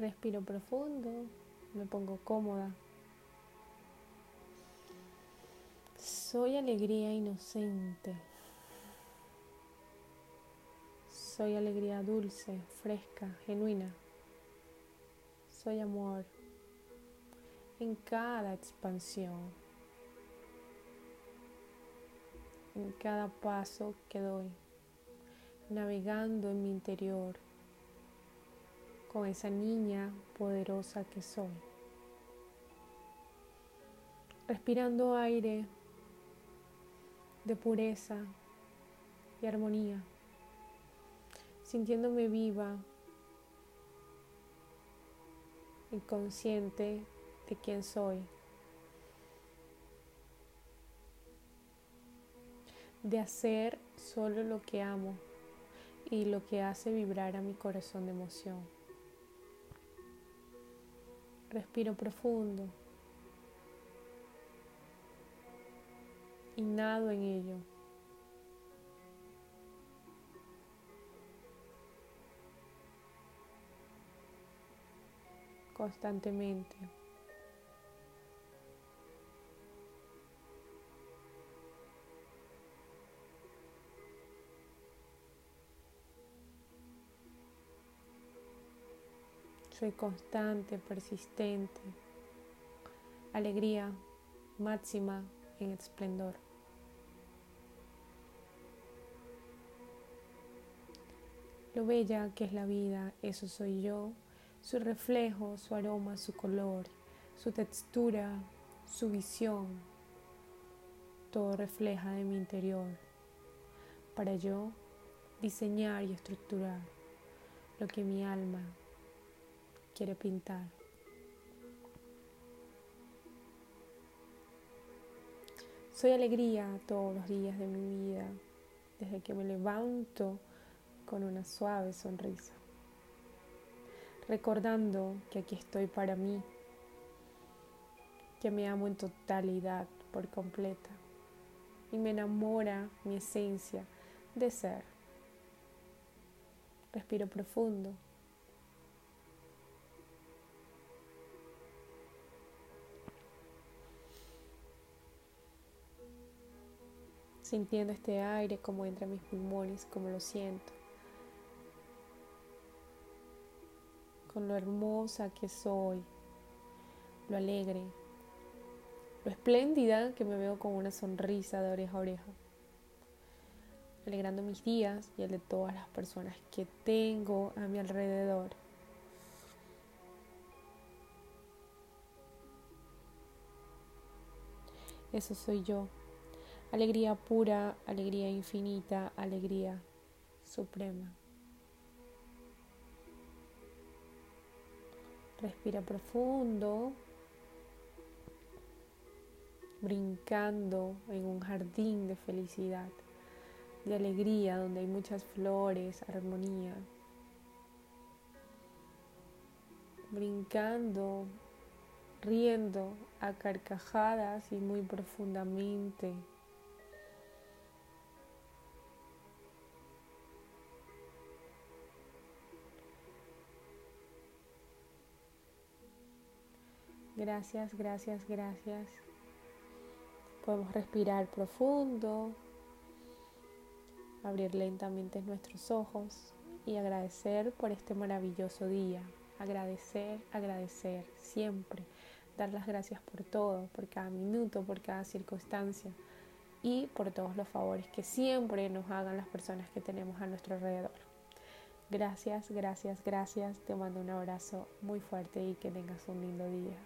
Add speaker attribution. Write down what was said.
Speaker 1: Respiro profundo, me pongo cómoda. Soy alegría inocente. Soy alegría dulce, fresca, genuina. Soy amor en cada expansión, en cada paso que doy, navegando en mi interior con esa niña poderosa que soy. Respirando aire de pureza y armonía sintiéndome viva y consciente de quién soy, de hacer solo lo que amo y lo que hace vibrar a mi corazón de emoción. Respiro profundo y nado en ello. constantemente. Soy constante, persistente, alegría máxima en esplendor. Lo bella que es la vida, eso soy yo. Su reflejo, su aroma, su color, su textura, su visión, todo refleja de mi interior. Para yo diseñar y estructurar lo que mi alma quiere pintar. Soy alegría todos los días de mi vida, desde que me levanto con una suave sonrisa recordando que aquí estoy para mí, que me amo en totalidad, por completa, y me enamora mi esencia de ser. Respiro profundo. Sintiendo este aire como entra en mis pulmones, como lo siento. con lo hermosa que soy, lo alegre, lo espléndida que me veo con una sonrisa de oreja a oreja, alegrando mis días y el de todas las personas que tengo a mi alrededor. Eso soy yo. Alegría pura, alegría infinita, alegría suprema. Respira profundo, brincando en un jardín de felicidad, de alegría, donde hay muchas flores, armonía. Brincando, riendo a carcajadas y muy profundamente. Gracias, gracias, gracias. Podemos respirar profundo, abrir lentamente nuestros ojos y agradecer por este maravilloso día. Agradecer, agradecer siempre. Dar las gracias por todo, por cada minuto, por cada circunstancia y por todos los favores que siempre nos hagan las personas que tenemos a nuestro alrededor. Gracias, gracias, gracias. Te mando un abrazo muy fuerte y que tengas un lindo día.